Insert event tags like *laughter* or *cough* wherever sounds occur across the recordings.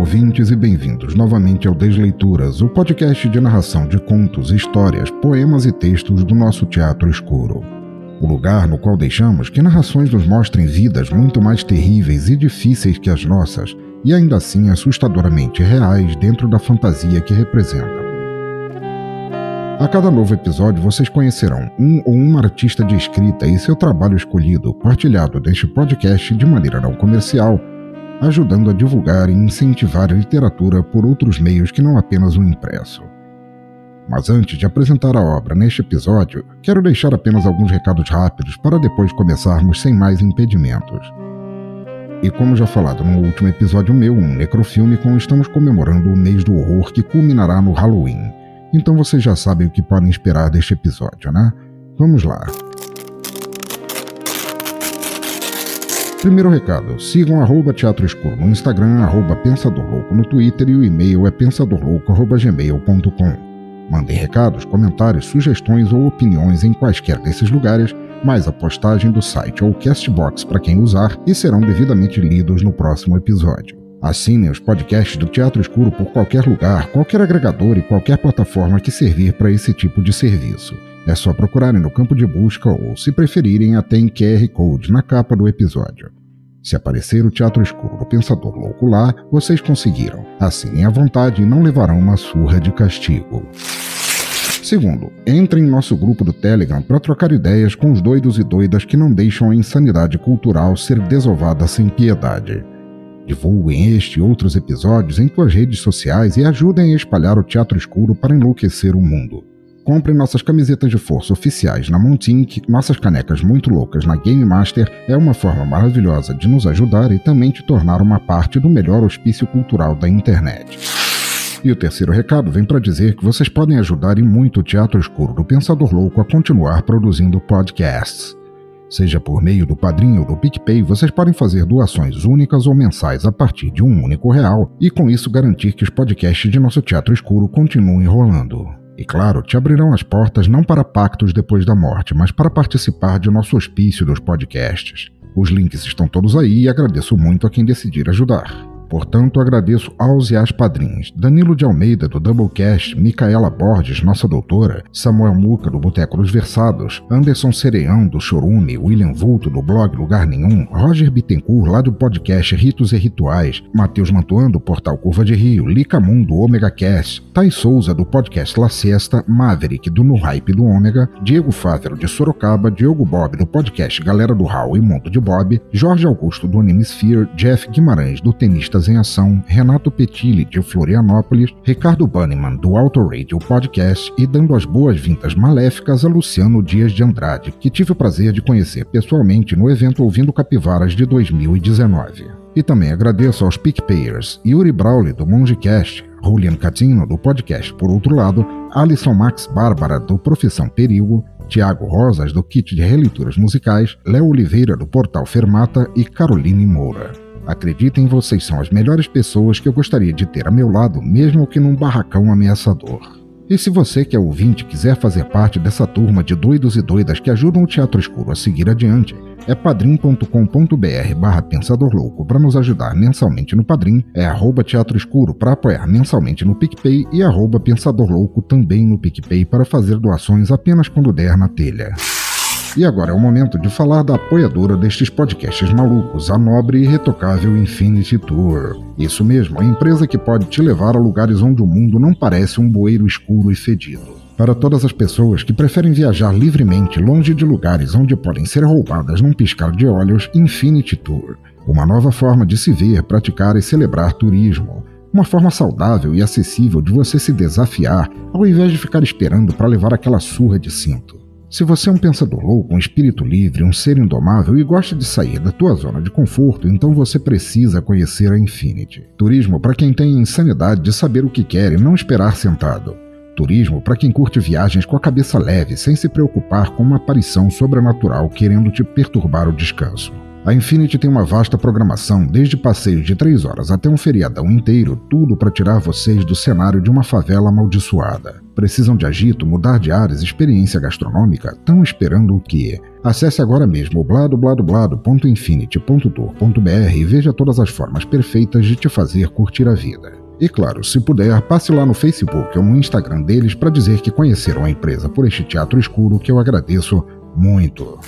Ouvintes, e bem-vindos novamente ao Desleituras, o podcast de narração de contos, histórias, poemas e textos do nosso teatro escuro. O lugar no qual deixamos que narrações nos mostrem vidas muito mais terríveis e difíceis que as nossas, e ainda assim assustadoramente reais dentro da fantasia que representam. A cada novo episódio, vocês conhecerão um ou uma artista de escrita e seu trabalho escolhido, partilhado neste podcast de maneira não comercial ajudando a divulgar e incentivar a literatura por outros meios que não apenas o impresso. Mas antes de apresentar a obra neste episódio, quero deixar apenas alguns recados rápidos para depois começarmos sem mais impedimentos. E como já falado no último episódio meu, um necrofilme, com estamos comemorando o mês do horror que culminará no Halloween. Então vocês já sabem o que podem esperar deste episódio, né? Vamos lá. Primeiro recado, sigam arroba Teatro Escuro no Instagram, arroba Pensador Louco no Twitter e o e-mail é pensadorlouco.gmail.com. Mandem recados, comentários, sugestões ou opiniões em quaisquer desses lugares, mais a postagem do site ou Castbox para quem usar e serão devidamente lidos no próximo episódio. Assinem os podcasts do Teatro Escuro por qualquer lugar, qualquer agregador e qualquer plataforma que servir para esse tipo de serviço. É só procurarem no campo de busca ou, se preferirem, até em QR Code na capa do episódio. Se aparecer o Teatro Escuro do Pensador Louco lá, vocês conseguiram. Assinem à vontade e não levarão uma surra de castigo. Segundo, entrem em nosso grupo do Telegram para trocar ideias com os doidos e doidas que não deixam a insanidade cultural ser desovada sem piedade. Divulguem este e outros episódios em suas redes sociais e ajudem a espalhar o teatro escuro para enlouquecer o mundo. Compre nossas camisetas de força oficiais na Montink, nossas canecas muito loucas na Game Master é uma forma maravilhosa de nos ajudar e também te tornar uma parte do melhor hospício cultural da internet. E o terceiro recado vem para dizer que vocês podem ajudar e muito o Teatro Escuro do Pensador Louco a continuar produzindo podcasts. Seja por meio do Padrinho ou do PicPay, vocês podem fazer doações únicas ou mensais a partir de um único real e com isso garantir que os podcasts de nosso Teatro Escuro continuem rolando. E claro, te abrirão as portas não para pactos depois da morte, mas para participar de nosso hospício dos podcasts. Os links estão todos aí e agradeço muito a quem decidir ajudar. Portanto, agradeço aos e às padrinhos. Danilo de Almeida, do Doublecast, Micaela Borges, nossa doutora, Samuel Muca, do Boteco dos Versados, Anderson Cereão, do Chorume, William Vulto, do blog Lugar Nenhum, Roger Bittencourt, lá do podcast Ritos e Rituais, Matheus Mantuan, do portal Curva de Rio, Lica Mundo, Omega Cast, Thais Souza, do podcast La Siesta, Maverick, do No Hype do Ômega, Diego Fávero, de Sorocaba, Diogo Bob, do podcast Galera do Hall e Mundo de Bob, Jorge Augusto, do Animesphere, Jeff Guimarães, do Tenista em Ação, Renato Petilli, de Florianópolis, Ricardo Banniman, do Auto Radio Podcast, e dando as boas-vindas maléficas a Luciano Dias de Andrade, que tive o prazer de conhecer pessoalmente no evento Ouvindo Capivaras de 2019. E também agradeço aos PicPayers, Yuri Brawley, do MongeCast, Julian Catino, do podcast Por Outro Lado, Alisson Max Bárbara, do Profissão Perigo, Tiago Rosas, do Kit de Releituras Musicais, Léo Oliveira, do Portal Fermata e Caroline Moura. Acreditem, vocês são as melhores pessoas que eu gostaria de ter a meu lado, mesmo que num barracão ameaçador. E se você que é ouvinte quiser fazer parte dessa turma de doidos e doidas que ajudam o Teatro Escuro a seguir adiante, é padrim.com.br barra Pensador Louco para nos ajudar mensalmente no Padrim, é arroba Teatro Escuro para apoiar mensalmente no PicPay e arroba Pensador Louco também no PicPay para fazer doações apenas quando der na telha. E agora é o momento de falar da apoiadora destes podcasts malucos, a nobre e retocável Infinity Tour. Isso mesmo, a empresa que pode te levar a lugares onde o mundo não parece um bueiro escuro e fedido. Para todas as pessoas que preferem viajar livremente longe de lugares onde podem ser roubadas num piscar de olhos, Infinity Tour. Uma nova forma de se ver, praticar e celebrar turismo. Uma forma saudável e acessível de você se desafiar, ao invés de ficar esperando para levar aquela surra de cinto. Se você é um pensador louco, um espírito livre, um ser indomável e gosta de sair da tua zona de conforto, então você precisa conhecer a Infinity. Turismo para quem tem insanidade de saber o que quer e não esperar sentado. Turismo para quem curte viagens com a cabeça leve, sem se preocupar com uma aparição sobrenatural querendo te perturbar o descanso. A Infinity tem uma vasta programação, desde passeios de três horas até um feriadão inteiro, tudo para tirar vocês do cenário de uma favela amaldiçoada. Precisam de agito, mudar de áreas, experiência gastronômica? Estão esperando o quê? Acesse agora mesmo o bladobladoblado.infinity.tour.br e veja todas as formas perfeitas de te fazer curtir a vida. E claro, se puder, passe lá no Facebook ou no Instagram deles para dizer que conheceram a empresa por este teatro escuro que eu agradeço muito.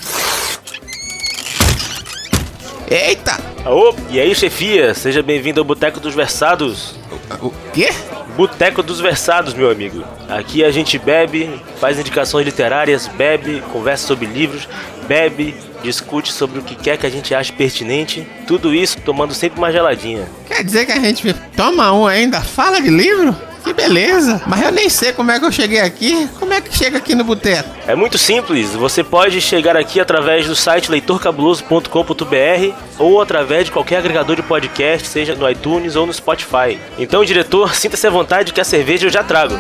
Eita! Ô, e aí, chefia? Seja bem-vindo ao Boteco dos Versados. O quê? Boteco dos Versados, meu amigo. Aqui a gente bebe, faz indicações literárias, bebe, conversa sobre livros, bebe, discute sobre o que quer que a gente ache pertinente. Tudo isso tomando sempre uma geladinha. Quer dizer que a gente toma um ainda? Fala de livro? Que beleza! Mas eu nem sei como é que eu cheguei aqui. Como é que chega aqui no boteco? É muito simples. Você pode chegar aqui através do site leitorcabuloso.com.br ou através de qualquer agregador de podcast, seja no iTunes ou no Spotify. Então, diretor, sinta-se à vontade que a cerveja eu já trago.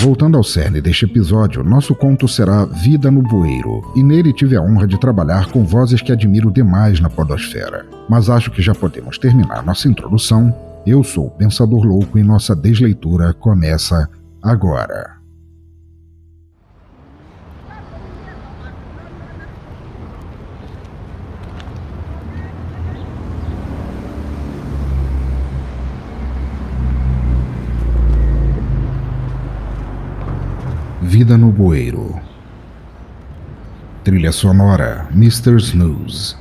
Voltando ao cerne deste episódio, nosso conto será Vida no Bueiro, e nele tive a honra de trabalhar com vozes que admiro demais na podosfera. Mas acho que já podemos terminar nossa introdução. Eu sou o Pensador Louco e nossa desleitura começa agora. Vida no Bueiro. Trilha sonora Mr. Snooze.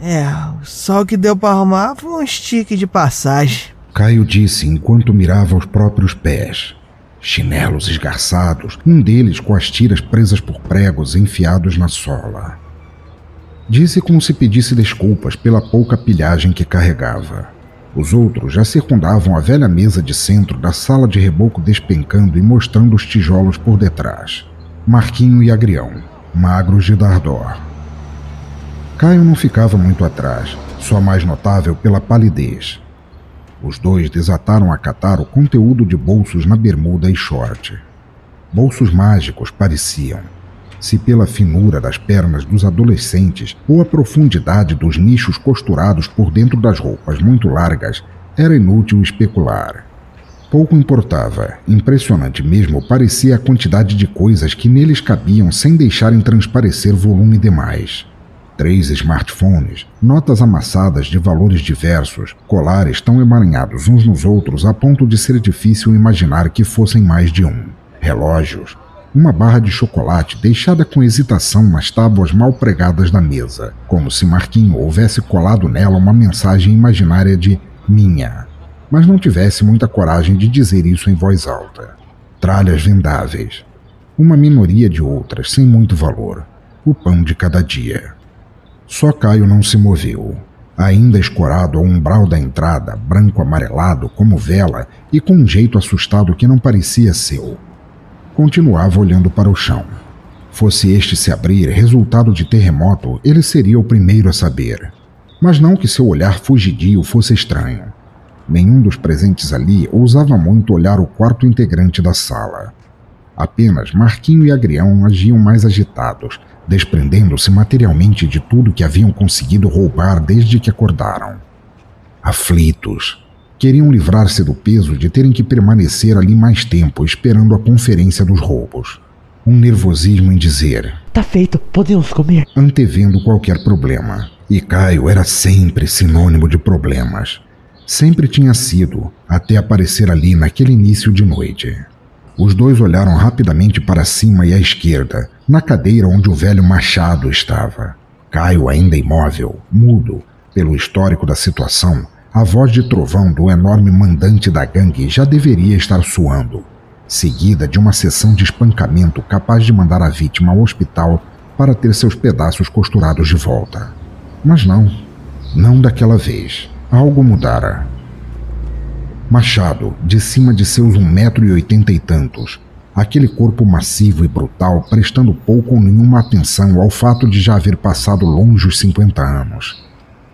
É, só o que deu pra arrumar foi um stick de passagem. Caio disse enquanto mirava os próprios pés. Chinelos esgarçados, um deles com as tiras presas por pregos enfiados na sola. Disse como se pedisse desculpas pela pouca pilhagem que carregava. Os outros já circundavam a velha mesa de centro da sala de reboco despencando e mostrando os tijolos por detrás. Marquinho e Agrião, magros de Dardor. Caio não ficava muito atrás, só mais notável pela palidez. Os dois desataram a catar o conteúdo de bolsos na bermuda e short. Bolsos mágicos pareciam, se pela finura das pernas dos adolescentes ou a profundidade dos nichos costurados por dentro das roupas muito largas, era inútil especular. Pouco importava, impressionante mesmo parecia a quantidade de coisas que neles cabiam sem deixarem transparecer volume demais. Três smartphones, notas amassadas de valores diversos, colares tão emaranhados uns nos outros a ponto de ser difícil imaginar que fossem mais de um. Relógios, uma barra de chocolate deixada com hesitação nas tábuas mal pregadas da mesa, como se Marquinho houvesse colado nela uma mensagem imaginária de minha, mas não tivesse muita coragem de dizer isso em voz alta. Tralhas vendáveis, uma minoria de outras sem muito valor, o pão de cada dia. Só Caio não se moveu, ainda escorado ao umbral da entrada, branco amarelado como vela e com um jeito assustado que não parecia seu continuava olhando para o chão. Fosse este se abrir resultado de terremoto, ele seria o primeiro a saber. Mas não que seu olhar fugidio fosse estranho. Nenhum dos presentes ali ousava muito olhar o quarto integrante da sala. Apenas Marquinho e Agrião agiam mais agitados, desprendendo-se materialmente de tudo que haviam conseguido roubar desde que acordaram. Aflitos, queriam livrar-se do peso de terem que permanecer ali mais tempo esperando a conferência dos roubos. Um nervosismo em dizer: Tá feito, podemos comer. antevendo qualquer problema. E Caio era sempre sinônimo de problemas. Sempre tinha sido, até aparecer ali naquele início de noite. Os dois olharam rapidamente para cima e à esquerda, na cadeira onde o velho Machado estava. Caio ainda imóvel, mudo, pelo histórico da situação, a voz de trovão do enorme mandante da gangue já deveria estar soando, seguida de uma sessão de espancamento capaz de mandar a vítima ao hospital para ter seus pedaços costurados de volta. Mas não, não daquela vez. Algo mudara. Machado, de cima de seus um metro e oitenta e tantos, aquele corpo massivo e brutal prestando pouco ou nenhuma atenção ao fato de já haver passado longe os 50 anos.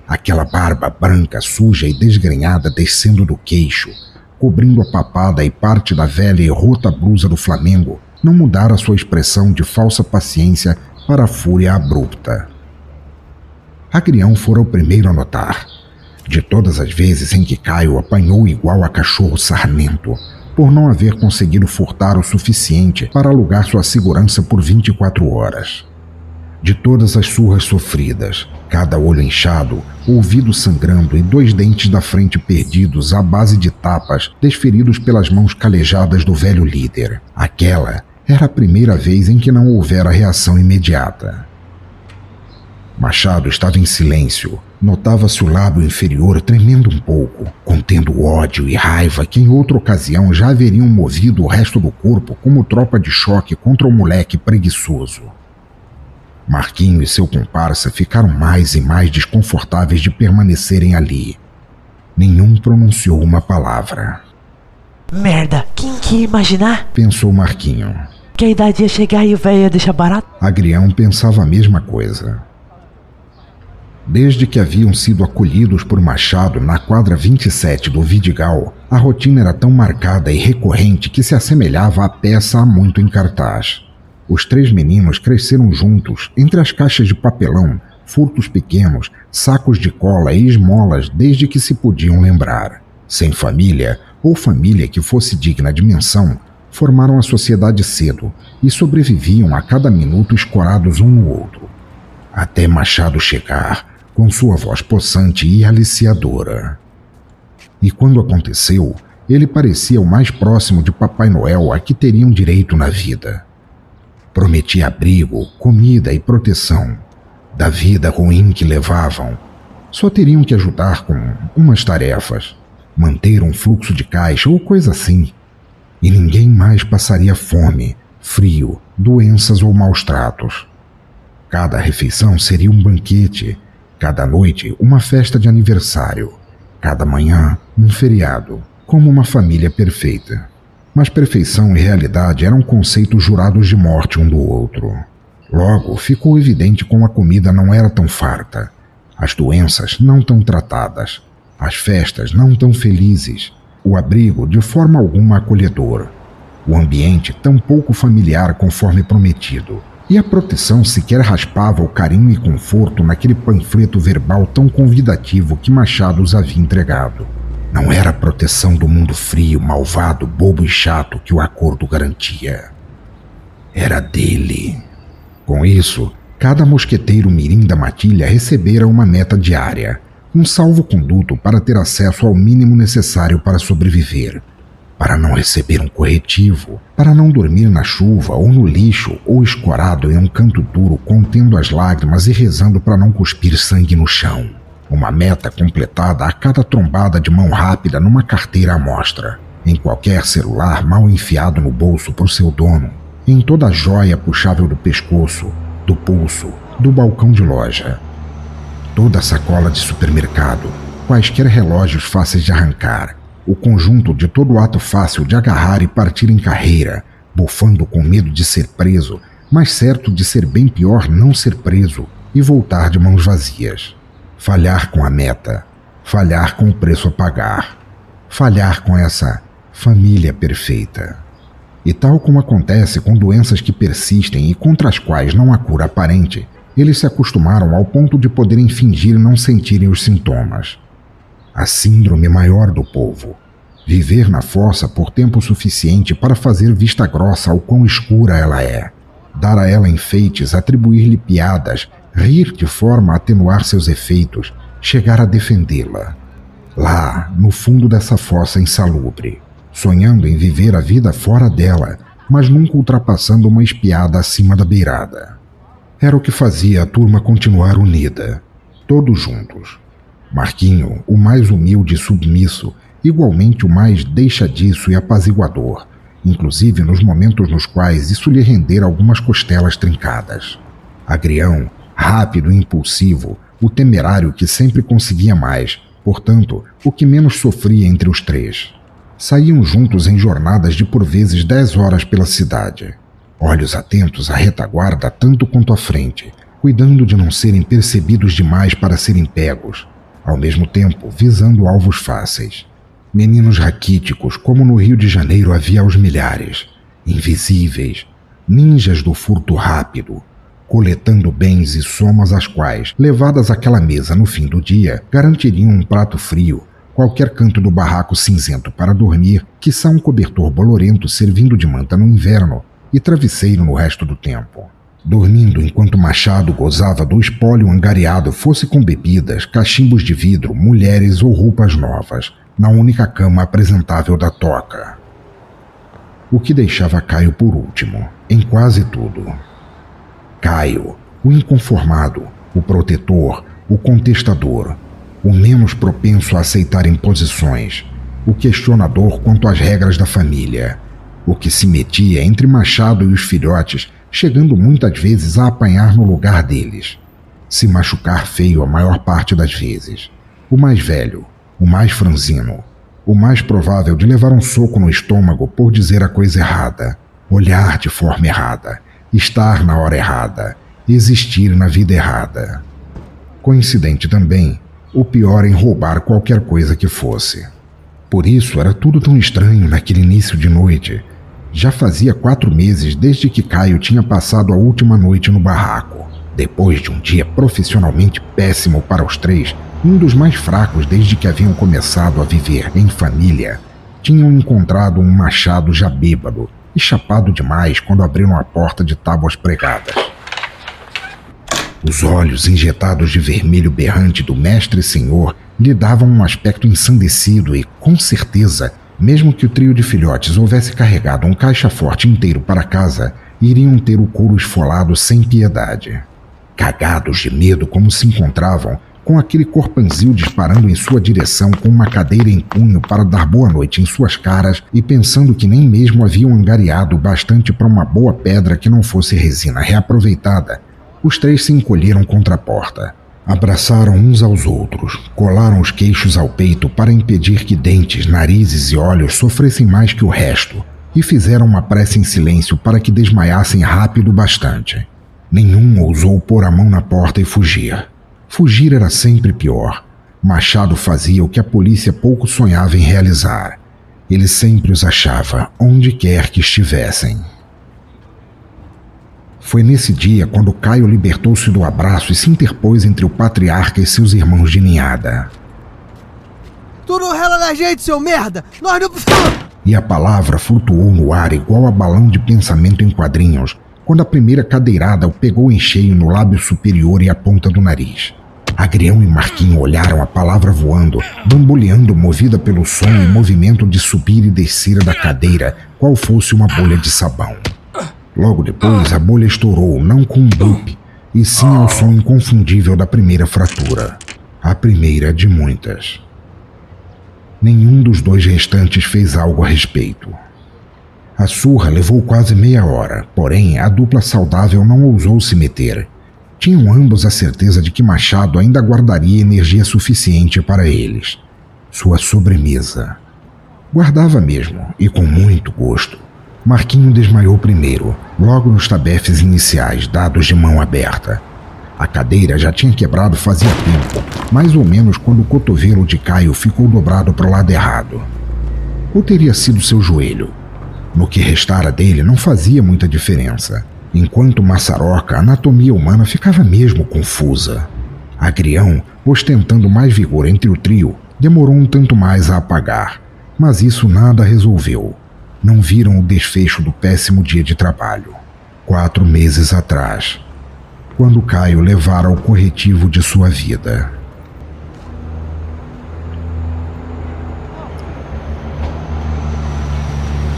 Aquela barba branca, suja e desgrenhada descendo do queixo, cobrindo a papada e parte da velha e rota blusa do Flamengo, não mudara sua expressão de falsa paciência para a fúria abrupta. Agrião fora o primeiro a notar. De todas as vezes em que Caio apanhou igual a cachorro sarnento, por não haver conseguido furtar o suficiente para alugar sua segurança por 24 horas. De todas as surras sofridas, cada olho inchado, ouvido sangrando e dois dentes da frente perdidos à base de tapas desferidos pelas mãos calejadas do velho líder, aquela era a primeira vez em que não houvera reação imediata. Machado estava em silêncio. Notava-se o lábio inferior tremendo um pouco, contendo ódio e raiva que em outra ocasião já haveriam movido o resto do corpo como tropa de choque contra o moleque preguiçoso. Marquinho e seu comparsa ficaram mais e mais desconfortáveis de permanecerem ali. Nenhum pronunciou uma palavra. Merda, quem que ia imaginar? Pensou Marquinho. Que a idade ia chegar e o velho ia deixar barato? Agrião pensava a mesma coisa. Desde que haviam sido acolhidos por Machado na quadra 27 do Vidigal, a rotina era tão marcada e recorrente que se assemelhava à peça há muito em cartaz. Os três meninos cresceram juntos, entre as caixas de papelão, furtos pequenos, sacos de cola e esmolas desde que se podiam lembrar. Sem família, ou família que fosse digna de menção, formaram a sociedade cedo e sobreviviam a cada minuto escorados um no outro. Até Machado chegar, com sua voz possante e aliciadora. E quando aconteceu, ele parecia o mais próximo de Papai Noel a que teriam direito na vida. Prometia abrigo, comida e proteção. Da vida ruim que levavam, só teriam que ajudar com umas tarefas, manter um fluxo de caixa ou coisa assim. E ninguém mais passaria fome, frio, doenças ou maus tratos. Cada refeição seria um banquete, cada noite uma festa de aniversário, cada manhã um feriado, como uma família perfeita. Mas perfeição e realidade eram conceitos jurados de morte um do outro. Logo, ficou evidente como a comida não era tão farta, as doenças não tão tratadas, as festas não tão felizes, o abrigo de forma alguma acolhedor, o ambiente tão pouco familiar conforme prometido, e a proteção sequer raspava o carinho e conforto naquele panfleto verbal tão convidativo que Machado os havia entregado. Não era a proteção do mundo frio, malvado, bobo e chato que o acordo garantia. Era dele. Com isso, cada mosqueteiro mirim da matilha recebera uma meta diária, um salvo-conduto para ter acesso ao mínimo necessário para sobreviver, para não receber um corretivo, para não dormir na chuva ou no lixo ou escorado em um canto duro contendo as lágrimas e rezando para não cuspir sangue no chão. Uma meta completada a cada trombada de mão rápida numa carteira à mostra, em qualquer celular mal enfiado no bolso por seu dono, em toda a joia puxável do pescoço, do pulso, do balcão de loja. Toda a sacola de supermercado, quaisquer relógios fáceis de arrancar, o conjunto de todo ato fácil de agarrar e partir em carreira, bufando com medo de ser preso, mas certo de ser bem pior não ser preso e voltar de mãos vazias falhar com a meta, falhar com o preço a pagar, falhar com essa família perfeita. E tal como acontece com doenças que persistem e contra as quais não há cura aparente, eles se acostumaram ao ponto de poderem fingir não sentirem os sintomas. A síndrome maior do povo. Viver na força por tempo suficiente para fazer vista grossa ao quão escura ela é. Dar a ela enfeites, atribuir-lhe piadas, rir de forma a atenuar seus efeitos, chegar a defendê-la. Lá, no fundo dessa fossa insalubre, sonhando em viver a vida fora dela, mas nunca ultrapassando uma espiada acima da beirada. Era o que fazia a turma continuar unida, todos juntos. Marquinho, o mais humilde e submisso, igualmente o mais deixadiço e apaziguador, inclusive nos momentos nos quais isso lhe rendera algumas costelas trincadas. Agrião, rápido e impulsivo, o temerário que sempre conseguia mais, portanto, o que menos sofria entre os três. Saíam juntos em jornadas de por vezes dez horas pela cidade. Olhos atentos à retaguarda tanto quanto à frente, cuidando de não serem percebidos demais para serem pegos, ao mesmo tempo visando alvos fáceis. Meninos raquíticos, como no Rio de Janeiro havia aos milhares, invisíveis, ninjas do furto rápido, coletando bens e somas as quais, levadas àquela mesa no fim do dia, garantiriam um prato frio, qualquer canto do barraco cinzento para dormir, quiçá um cobertor bolorento servindo de manta no inverno e travesseiro no resto do tempo. Dormindo enquanto Machado gozava do espólio angariado, fosse com bebidas, cachimbos de vidro, mulheres ou roupas novas, na única cama apresentável da toca. O que deixava Caio por último, em quase tudo. Caio, o inconformado, o protetor, o contestador, o menos propenso a aceitar imposições, o questionador quanto às regras da família, o que se metia entre Machado e os filhotes, chegando muitas vezes a apanhar no lugar deles. Se machucar feio a maior parte das vezes. O mais velho, o mais franzino, o mais provável de levar um soco no estômago por dizer a coisa errada, olhar de forma errada, estar na hora errada, existir na vida errada. Coincidente também, o pior em roubar qualquer coisa que fosse. Por isso era tudo tão estranho naquele início de noite. Já fazia quatro meses desde que Caio tinha passado a última noite no barraco. Depois de um dia profissionalmente péssimo para os três, um dos mais fracos desde que haviam começado a viver em família, tinham encontrado um machado já bêbado e chapado demais quando abriram a porta de tábuas pregadas. Os olhos injetados de vermelho berrante do mestre senhor lhe davam um aspecto ensandecido e, com certeza, mesmo que o trio de filhotes houvesse carregado um caixa forte inteiro para casa, iriam ter o couro esfolado sem piedade. Cagados de medo como se encontravam, com aquele corpanzil disparando em sua direção com uma cadeira em punho para dar boa noite em suas caras e pensando que nem mesmo haviam angariado bastante para uma boa pedra que não fosse resina reaproveitada, os três se encolheram contra a porta. Abraçaram uns aos outros, colaram os queixos ao peito para impedir que dentes, narizes e olhos sofressem mais que o resto, e fizeram uma prece em silêncio para que desmaiassem rápido bastante. Nenhum ousou pôr a mão na porta e fugir. Fugir era sempre pior. Machado fazia o que a polícia pouco sonhava em realizar. Ele sempre os achava, onde quer que estivessem. Foi nesse dia quando Caio libertou-se do abraço e se interpôs entre o patriarca e seus irmãos de ninhada. Tu não rela na gente, seu merda! Nós não. E a palavra flutuou no ar igual a balão de pensamento em quadrinhos, quando a primeira cadeirada o pegou em cheio no lábio superior e a ponta do nariz. Agrião e Marquinho olharam a palavra voando, bamboleando movida pelo som e movimento de subir e descer da cadeira, qual fosse uma bolha de sabão. Logo depois, a bolha estourou, não com um bump, e sim ao som inconfundível da primeira fratura. A primeira de muitas. Nenhum dos dois restantes fez algo a respeito. A surra levou quase meia hora, porém a dupla saudável não ousou se meter. Tinham ambos a certeza de que Machado ainda guardaria energia suficiente para eles. Sua sobremesa. Guardava mesmo, e com muito gosto. Marquinho desmaiou primeiro, logo nos tabefes iniciais, dados de mão aberta. A cadeira já tinha quebrado fazia tempo, mais ou menos quando o cotovelo de Caio ficou dobrado para o lado errado. Ou teria sido seu joelho? No que restara dele não fazia muita diferença. Enquanto Maçaroca, a anatomia humana ficava mesmo confusa. Agrião, ostentando mais vigor entre o trio, demorou um tanto mais a apagar, mas isso nada resolveu. Não viram o desfecho do péssimo dia de trabalho. Quatro meses atrás, quando Caio levara o corretivo de sua vida.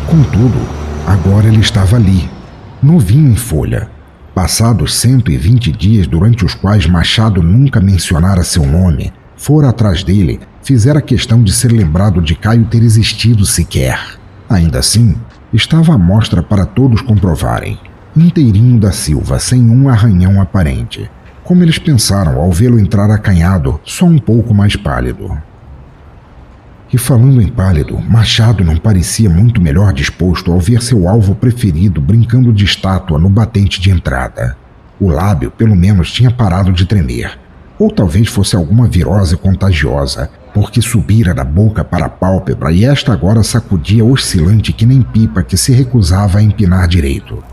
Contudo, agora ele estava ali, novinho em folha. Passados 120 dias durante os quais Machado nunca mencionara seu nome, fora atrás dele, fizera questão de ser lembrado de Caio ter existido sequer. Ainda assim, estava à mostra para todos comprovarem. inteirinho da Silva, sem um arranhão aparente. Como eles pensaram ao vê-lo entrar acanhado, só um pouco mais pálido. E falando em pálido, Machado não parecia muito melhor disposto ao ver seu alvo preferido brincando de estátua no batente de entrada. O lábio, pelo menos, tinha parado de tremer. Ou talvez fosse alguma virose contagiosa, porque subira da boca para a pálpebra e esta agora sacudia oscilante que nem pipa que se recusava a empinar direito.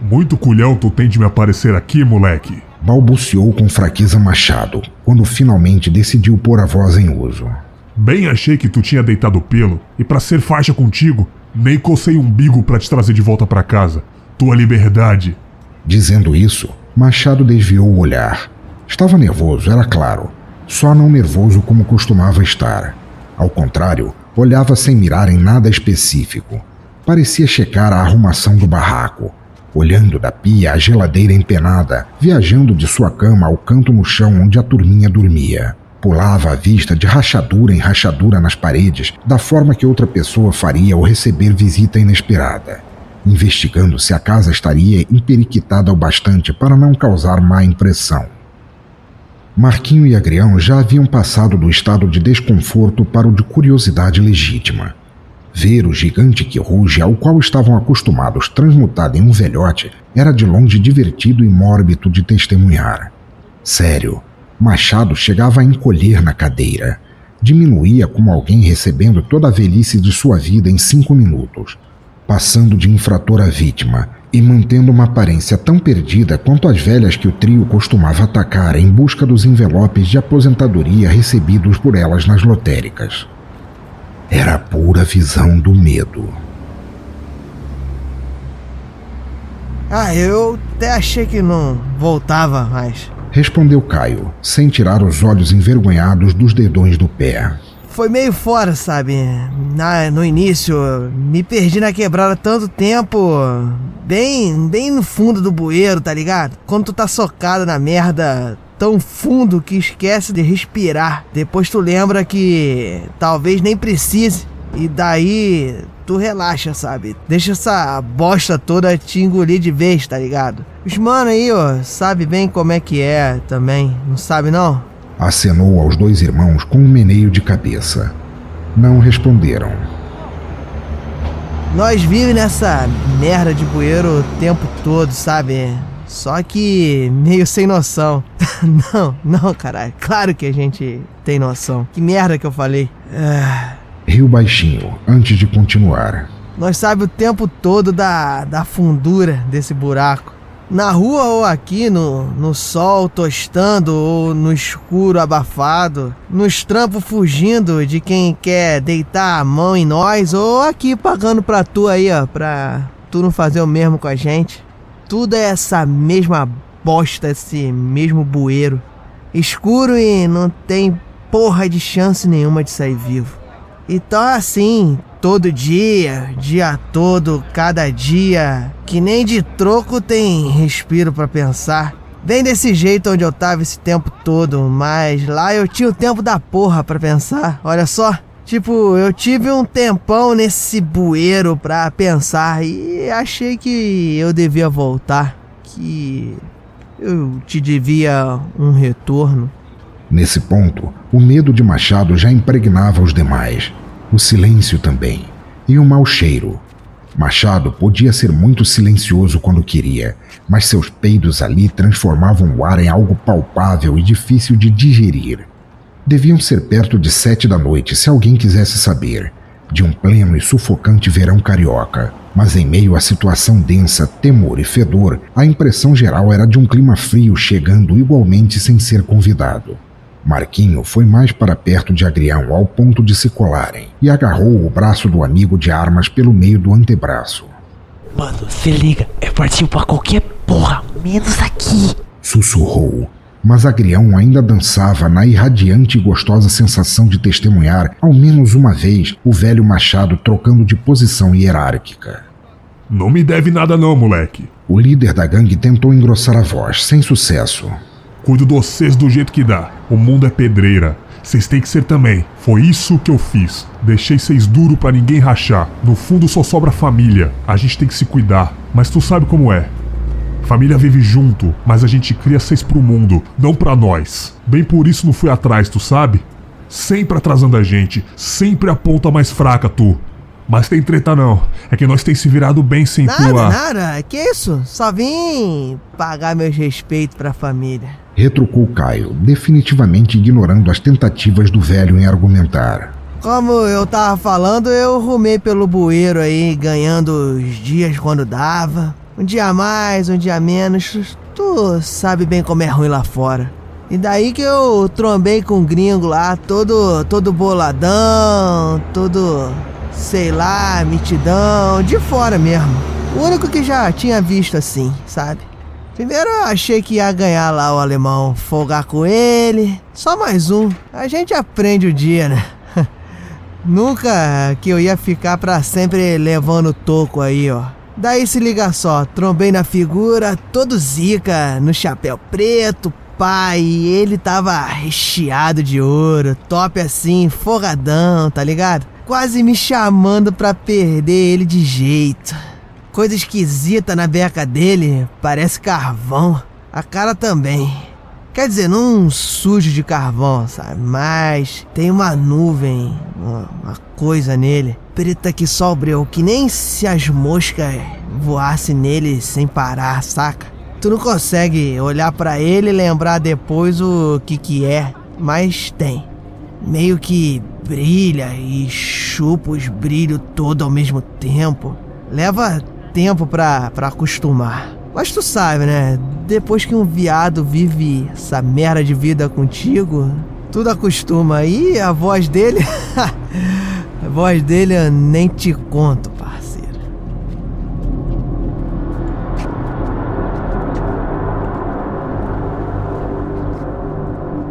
Muito culhão tu tem de me aparecer aqui, moleque. Balbuciou com fraqueza Machado, quando finalmente decidiu pôr a voz em uso. Bem achei que tu tinha deitado pelo, e para ser faixa contigo, nem cocei umbigo para te trazer de volta para casa. Tua liberdade. Dizendo isso, Machado desviou o olhar. Estava nervoso, era claro, só não nervoso como costumava estar. Ao contrário, olhava sem mirar em nada específico. Parecia checar a arrumação do barraco, olhando da pia à geladeira empenada, viajando de sua cama ao canto no chão onde a turminha dormia. Pulava a vista de rachadura em rachadura nas paredes, da forma que outra pessoa faria ao receber visita inesperada, investigando se a casa estaria emperiquitada o bastante para não causar má impressão. Marquinho e Agrião já haviam passado do estado de desconforto para o de curiosidade legítima. Ver o gigante que ruge, ao qual estavam acostumados transmutado em um velhote, era de longe divertido e mórbido de testemunhar. Sério, Machado chegava a encolher na cadeira. Diminuía como alguém recebendo toda a velhice de sua vida em cinco minutos, passando de infrator a vítima e mantendo uma aparência tão perdida quanto as velhas que o trio costumava atacar em busca dos envelopes de aposentadoria recebidos por elas nas lotéricas. Era a pura visão do medo. Ah, eu até achei que não voltava mais. Respondeu Caio, sem tirar os olhos envergonhados dos dedões do pé. Foi meio fora, sabe? Na, no início, me perdi na quebrada tanto tempo. Bem, bem no fundo do bueiro, tá ligado? Quando tu tá socado na merda tão fundo que esquece de respirar. Depois tu lembra que talvez nem precise. E daí tu relaxa, sabe? Deixa essa bosta toda te engolir de vez, tá ligado? Os mano aí, ó, sabe bem como é que é também, não sabe não? Acenou aos dois irmãos com um meneio de cabeça. Não responderam. Nós vivemos nessa merda de bueiro o tempo todo, sabe? Só que meio sem noção. *laughs* não, não, caralho. Claro que a gente tem noção. Que merda que eu falei. Ah, Riu baixinho, antes de continuar. nós sabe o tempo todo da, da fundura desse buraco. Na rua ou aqui no, no sol tostando ou no escuro abafado, nos trampos fugindo de quem quer deitar a mão em nós ou aqui pagando pra tu aí, ó, pra tu não fazer o mesmo com a gente. Tudo é essa mesma bosta, esse mesmo bueiro. Escuro e não tem porra de chance nenhuma de sair vivo. Então assim, todo dia, dia todo, cada dia, que nem de troco tem respiro pra pensar. Bem desse jeito onde eu tava esse tempo todo, mas lá eu tinha o tempo da porra pra pensar. Olha só, tipo, eu tive um tempão nesse bueiro pra pensar e achei que eu devia voltar, que eu te devia um retorno. Nesse ponto, o medo de Machado já impregnava os demais. O silêncio também. E o mau cheiro. Machado podia ser muito silencioso quando queria, mas seus peidos ali transformavam o ar em algo palpável e difícil de digerir. Deviam ser perto de sete da noite se alguém quisesse saber, de um pleno e sufocante verão carioca. Mas em meio à situação densa, temor e fedor, a impressão geral era de um clima frio chegando igualmente sem ser convidado. Marquinho foi mais para perto de Agrião ao ponto de se colarem e agarrou o braço do amigo de armas pelo meio do antebraço. Mano, se liga, é partiu pra qualquer porra, menos aqui. Sussurrou. Mas Agrião ainda dançava na irradiante e gostosa sensação de testemunhar, ao menos uma vez, o velho machado trocando de posição hierárquica. Não me deve nada não, moleque. O líder da gangue tentou engrossar a voz, sem sucesso. Cuido de vocês do jeito que dá. O mundo é pedreira. Vocês têm que ser também. Foi isso que eu fiz. Deixei vocês duro pra ninguém rachar. No fundo só sobra família. A gente tem que se cuidar. Mas tu sabe como é. Família vive junto, mas a gente cria vocês pro mundo, não pra nós. Bem por isso não fui atrás, tu sabe? Sempre atrasando a gente, sempre a ponta mais fraca, tu. Mas tem treta não, é que nós tem se virado bem sem Nada, tua... nada. Que isso? Só vim pagar meus respeitos pra família. Retrucou Caio, definitivamente ignorando as tentativas do velho em argumentar. Como eu tava falando, eu rumei pelo bueiro aí, ganhando os dias quando dava. Um dia mais, um dia menos. Tu sabe bem como é ruim lá fora. E daí que eu trombei com um gringo lá, todo, todo boladão, todo, sei lá, mitidão, de fora mesmo. O único que já tinha visto assim, sabe? Primeiro eu achei que ia ganhar lá o alemão, folgar com ele. Só mais um. A gente aprende o dia, né? *laughs* Nunca que eu ia ficar pra sempre levando toco aí, ó. Daí se liga só, trombei na figura, todo zica, no chapéu preto, pai, ele tava recheado de ouro, top assim, forradão, tá ligado? Quase me chamando pra perder ele de jeito. Coisa esquisita na beca dele, parece carvão. A cara também. Quer dizer, não sujo de carvão, sabe? Mas tem uma nuvem, uma, coisa nele. Preta que só breu, que nem se as moscas voassem nele sem parar, saca? Tu não consegue olhar pra ele e lembrar depois o que que é, mas tem. Meio que brilha e chupa os brilhos todo ao mesmo tempo. Leva tempo pra, pra acostumar. Mas tu sabe, né? Depois que um viado vive essa merda de vida contigo, tudo acostuma. E a voz dele. *laughs* a voz dele eu nem te conto, parceiro.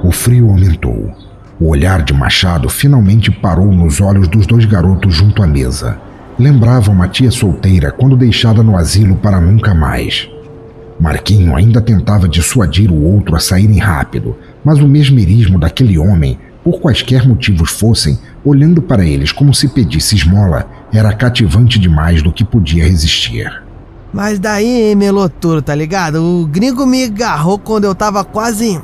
O frio aumentou. O olhar de Machado finalmente parou nos olhos dos dois garotos junto à mesa. Lembrava uma tia solteira quando deixada no asilo para nunca mais. Marquinho ainda tentava dissuadir o outro a saírem rápido, mas o mesmerismo daquele homem, por quaisquer motivos fossem, olhando para eles como se pedisse esmola, era cativante demais do que podia resistir. Mas daí melou tudo, tá ligado? O gringo me agarrou quando eu tava quase.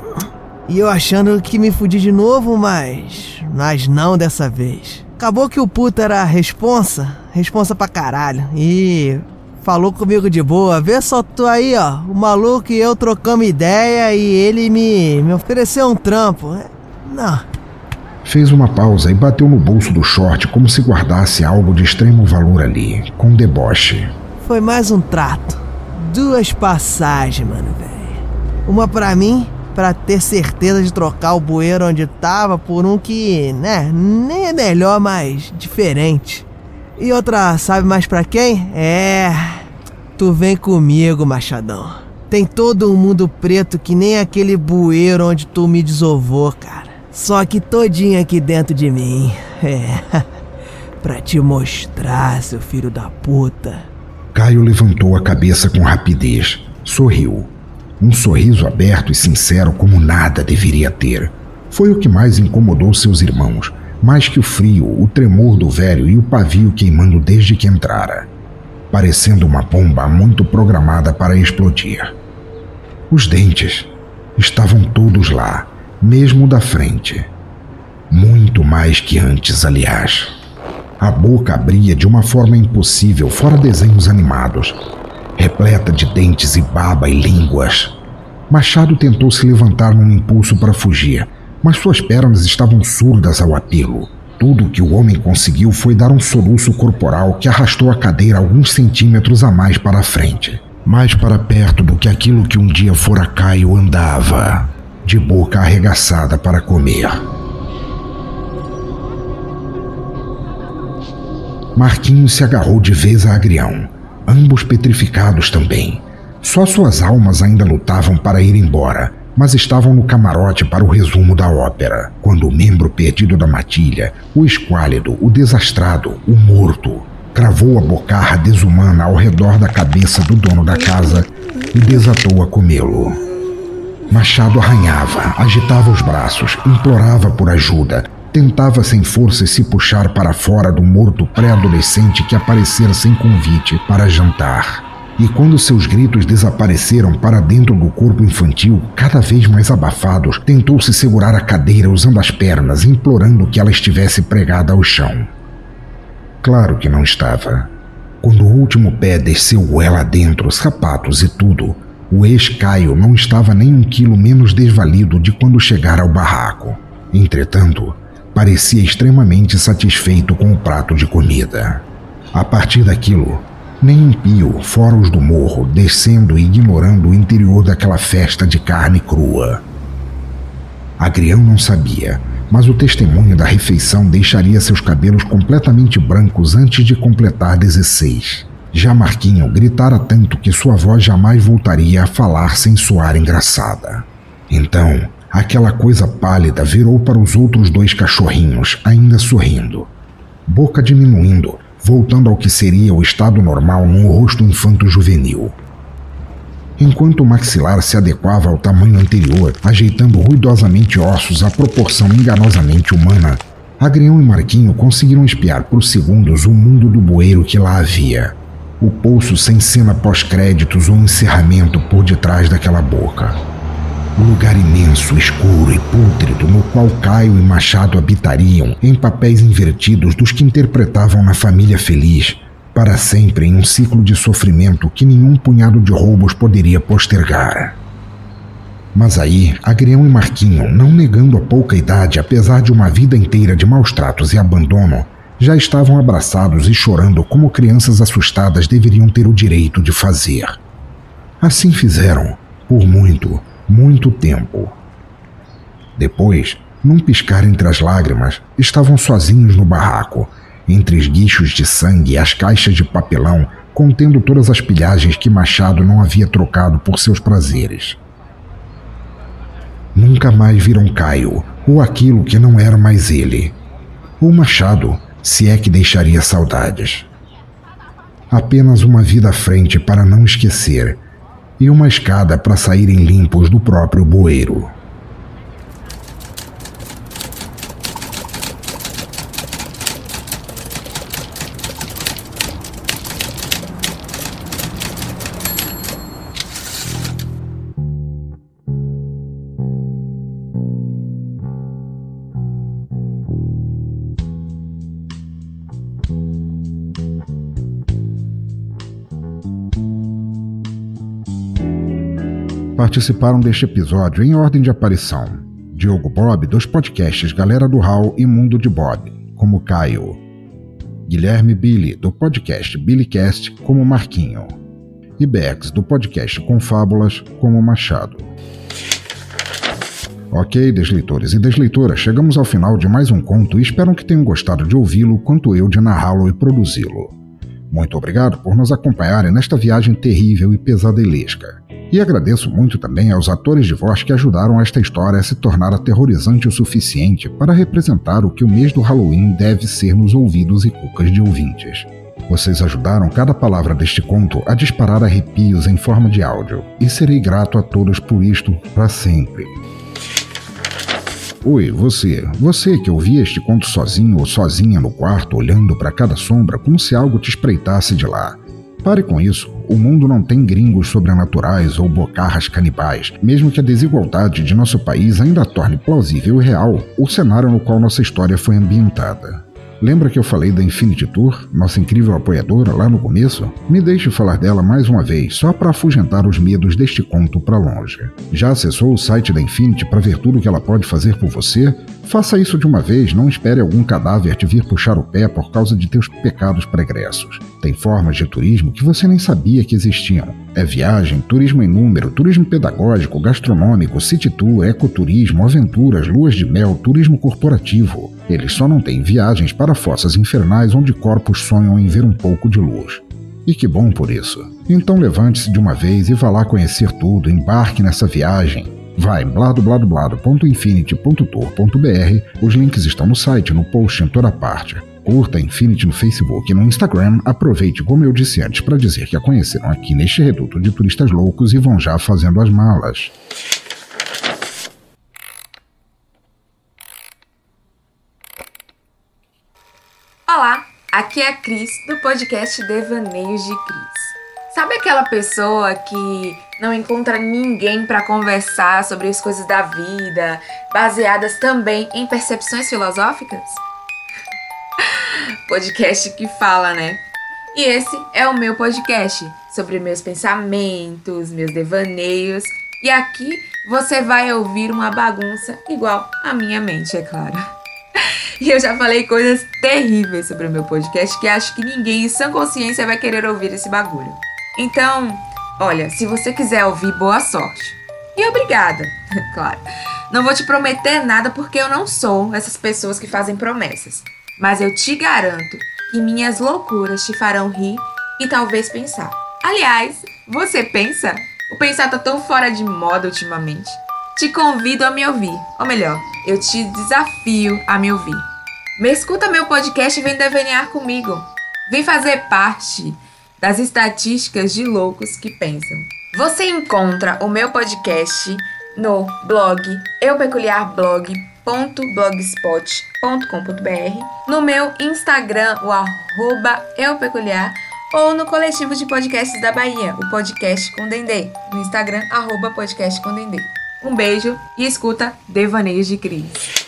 E eu achando que me fudi de novo, mas. Mas não dessa vez. Acabou que o puto era responsa, responsa pra caralho. E falou comigo de boa. Vê só tu aí, ó. O maluco e eu trocamos ideia e ele me, me ofereceu um trampo. É, Não, Fez uma pausa e bateu no bolso do short como se guardasse algo de extremo valor ali, com deboche. foi mais um trato. Duas passagens, mano, velho. Uma pra mim, pra ter certeza de trocar o bueiro onde tava por um que, né, nem é melhor, mas diferente. E outra, sabe mais pra quem? É. Tu vem comigo, Machadão. Tem todo um mundo preto que nem aquele bueiro onde tu me desovou, cara. Só que todinho aqui dentro de mim. *laughs* É. pra te mostrar, seu filho da puta. Caio levantou a cabeça com rapidez, sorriu. Um sorriso aberto e sincero como nada deveria ter. Foi o que mais incomodou seus irmãos, mais que o frio, o tremor do velho e o pavio queimando desde que entrara, parecendo uma bomba muito programada para explodir. Os dentes estavam todos lá, mesmo da frente. Muito mais que antes, aliás. A boca abria de uma forma impossível, fora desenhos animados, repleta de dentes e baba e línguas. Machado tentou se levantar num impulso para fugir, mas suas pernas estavam surdas ao apelo. Tudo o que o homem conseguiu foi dar um soluço corporal que arrastou a cadeira alguns centímetros a mais para a frente, mais para perto do que aquilo que um dia fora Caio andava, de boca arregaçada para comer. Marquinhos se agarrou de vez a Agrião, ambos petrificados também. Só suas almas ainda lutavam para ir embora, mas estavam no camarote para o resumo da ópera, quando o membro perdido da matilha, o esquálido, o desastrado, o morto, cravou a bocarra desumana ao redor da cabeça do dono da casa e desatou a comê-lo. Machado arranhava, agitava os braços, implorava por ajuda, tentava sem força se puxar para fora do morto pré-adolescente que aparecera sem convite para jantar. E quando seus gritos desapareceram para dentro do corpo infantil, cada vez mais abafados, tentou se segurar a cadeira usando as pernas, implorando que ela estivesse pregada ao chão. Claro que não estava. Quando o último pé desceu goela dentro, sapatos e tudo, o ex-Caio não estava nem um quilo menos desvalido de quando chegara ao barraco. Entretanto, parecia extremamente satisfeito com o prato de comida. A partir daquilo, nem um pio, fora os do morro, descendo e ignorando o interior daquela festa de carne crua. Agrião não sabia, mas o testemunho da refeição deixaria seus cabelos completamente brancos antes de completar 16. Já Marquinho gritara tanto que sua voz jamais voltaria a falar sem soar engraçada. Então, aquela coisa pálida virou para os outros dois cachorrinhos, ainda sorrindo. Boca diminuindo, voltando ao que seria o estado normal num rosto infanto-juvenil. Enquanto o maxilar se adequava ao tamanho anterior, ajeitando ruidosamente ossos à proporção enganosamente humana, Agrião e Marquinho conseguiram espiar por segundos o mundo do bueiro que lá havia o poço sem cena pós-créditos ou encerramento por detrás daquela boca. O lugar imenso, escuro e pútrido no qual Caio e Machado habitariam em papéis invertidos dos que interpretavam na família feliz, para sempre em um ciclo de sofrimento que nenhum punhado de roubos poderia postergar. Mas aí, Agrião e Marquinho, não negando a pouca idade, apesar de uma vida inteira de maus tratos e abandono, já estavam abraçados e chorando como crianças assustadas deveriam ter o direito de fazer. Assim fizeram, por muito, muito tempo. Depois, num piscar entre as lágrimas, estavam sozinhos no barraco, entre esguichos de sangue e as caixas de papelão contendo todas as pilhagens que Machado não havia trocado por seus prazeres. Nunca mais viram Caio, ou aquilo que não era mais ele. O Machado, se é que deixaria saudades. Apenas uma vida à frente para não esquecer e uma escada para saírem limpos do próprio bueiro. Participaram deste episódio em ordem de aparição: Diogo Bob, dos podcasts Galera do Hall e Mundo de Bob, como Caio. Guilherme Billy, do podcast Billycast, como Marquinho. E Bex, do podcast Confábulas, como Machado. Ok, desleitores e desleitoras, chegamos ao final de mais um conto e espero que tenham gostado de ouvi-lo quanto eu de narrá-lo e produzi-lo. Muito obrigado por nos acompanharem nesta viagem terrível e pesadelesca. E agradeço muito também aos atores de voz que ajudaram esta história a se tornar aterrorizante o suficiente para representar o que o mês do Halloween deve ser nos ouvidos e cucas de ouvintes. Vocês ajudaram cada palavra deste conto a disparar arrepios em forma de áudio, e serei grato a todos por isto para sempre. Oi, você. Você que ouvia este conto sozinho ou sozinha no quarto, olhando para cada sombra como se algo te espreitasse de lá. Pare com isso. O mundo não tem gringos sobrenaturais ou bocarras canibais, mesmo que a desigualdade de nosso país ainda torne plausível e real o cenário no qual nossa história foi ambientada. Lembra que eu falei da Infinity Tour, nossa incrível apoiadora, lá no começo? Me deixe falar dela mais uma vez, só para afugentar os medos deste conto para longe. Já acessou o site da Infinity para ver tudo o que ela pode fazer por você? Faça isso de uma vez, não espere algum cadáver te vir puxar o pé por causa de teus pecados pregressos. Tem formas de turismo que você nem sabia que existiam. É viagem, turismo em número, turismo pedagógico, gastronômico, city tour, ecoturismo, aventuras, luas de mel, turismo corporativo. Eles só não têm viagens para fossas infernais onde corpos sonham em ver um pouco de luz. E que bom por isso. Então levante-se de uma vez e vá lá conhecer tudo, embarque nessa viagem. Vai em bladobladoblado.infinity.tour.br, os links estão no site, no post em toda parte. Curta a Infinity no Facebook e no Instagram. Aproveite, como eu disse antes, para dizer que a conheceram aqui neste reduto de turistas loucos e vão já fazendo as malas. Olá, aqui é a Cris do podcast Devaneios de Cris. Sabe aquela pessoa que não encontra ninguém para conversar sobre as coisas da vida, baseadas também em percepções filosóficas? *laughs* podcast que fala, né? E esse é o meu podcast sobre meus pensamentos, meus devaneios. E aqui você vai ouvir uma bagunça igual a minha mente, é claro. *laughs* E eu já falei coisas terríveis sobre o meu podcast que acho que ninguém em sã consciência vai querer ouvir esse bagulho. Então, olha, se você quiser ouvir, boa sorte. E obrigada, *laughs* claro. Não vou te prometer nada porque eu não sou essas pessoas que fazem promessas. Mas eu te garanto que minhas loucuras te farão rir e talvez pensar. Aliás, você pensa? O pensar tá tão fora de moda ultimamente. Te convido a me ouvir, ou melhor, eu te desafio a me ouvir. Me escuta meu podcast e vem devanear comigo. Vem fazer parte das estatísticas de loucos que pensam. Você encontra o meu podcast no blog eupeculiarblog.blogspot.com.br, no meu Instagram, o arroba eupeculiar, ou no coletivo de podcasts da Bahia, o Podcast com Dendê, no Instagram, arroba podcast com Dendê. Um beijo e escuta Devaneios de Cris.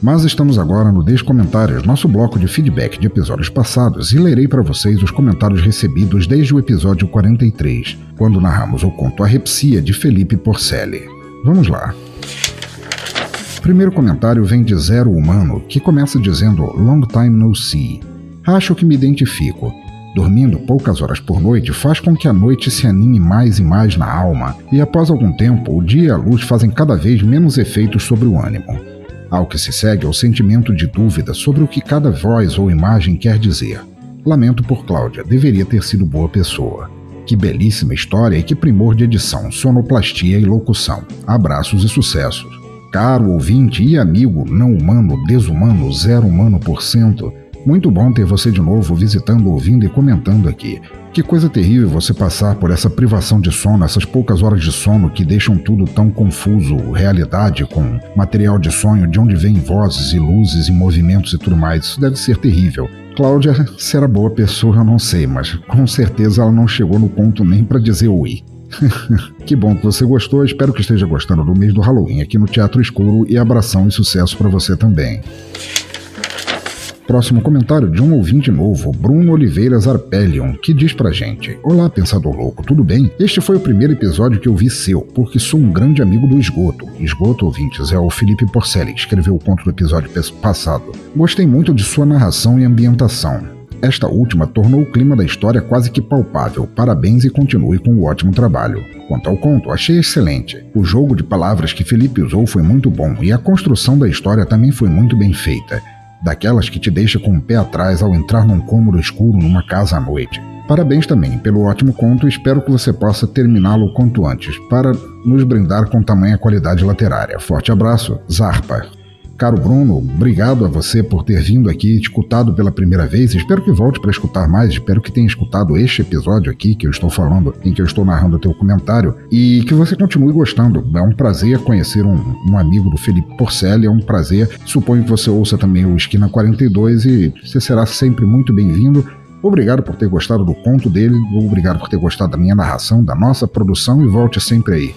Mas estamos agora no Descomentários, nosso bloco de feedback de episódios passados, e lerei para vocês os comentários recebidos desde o episódio 43, quando narramos o conto A Repsia de Felipe Porcelli. Vamos lá. O primeiro comentário vem de Zero Humano, que começa dizendo Long time no see. Acho que me identifico. Dormindo poucas horas por noite faz com que a noite se anime mais e mais na alma, e após algum tempo, o dia e a luz fazem cada vez menos efeitos sobre o ânimo. Ao que se segue é o sentimento de dúvida sobre o que cada voz ou imagem quer dizer. Lamento por Cláudia, deveria ter sido boa pessoa. Que belíssima história e que primor de edição, sonoplastia e locução. Abraços e sucessos. Caro ouvinte e amigo não humano, desumano, zero humano por cento, muito bom ter você de novo visitando, ouvindo e comentando aqui. Que coisa terrível você passar por essa privação de sono, essas poucas horas de sono que deixam tudo tão confuso, realidade com material de sonho, de onde vêm vozes e luzes e movimentos e tudo mais. Isso deve ser terrível. Cláudia, se era boa pessoa, eu não sei, mas com certeza ela não chegou no ponto nem para dizer oi. *laughs* que bom que você gostou, espero que esteja gostando do mês do Halloween aqui no Teatro Escuro e abração e sucesso para você também. Próximo comentário de um ouvinte novo, Bruno Oliveira Zarpellion, que diz pra gente: Olá, pensador louco, tudo bem? Este foi o primeiro episódio que eu vi seu, porque sou um grande amigo do Esgoto. Esgoto, ouvintes, é o Felipe Porcelli, que escreveu o conto do episódio passado. Gostei muito de sua narração e ambientação. Esta última tornou o clima da história quase que palpável. Parabéns e continue com o ótimo trabalho. Quanto ao conto, achei excelente. O jogo de palavras que Felipe usou foi muito bom e a construção da história também foi muito bem feita daquelas que te deixa com o pé atrás ao entrar num cômodo escuro numa casa à noite. Parabéns também pelo ótimo conto espero que você possa terminá-lo quanto antes, para nos brindar com tamanha qualidade literária. Forte abraço, Zarpa. Caro Bruno, obrigado a você por ter vindo aqui escutado pela primeira vez. Espero que volte para escutar mais. Espero que tenha escutado este episódio aqui que eu estou falando, em que eu estou narrando o teu comentário, e que você continue gostando. É um prazer conhecer um, um amigo do Felipe Porcelli, é um prazer. Suponho que você ouça também o Esquina 42 e você será sempre muito bem-vindo. Obrigado por ter gostado do conto dele, obrigado por ter gostado da minha narração, da nossa produção e volte sempre aí.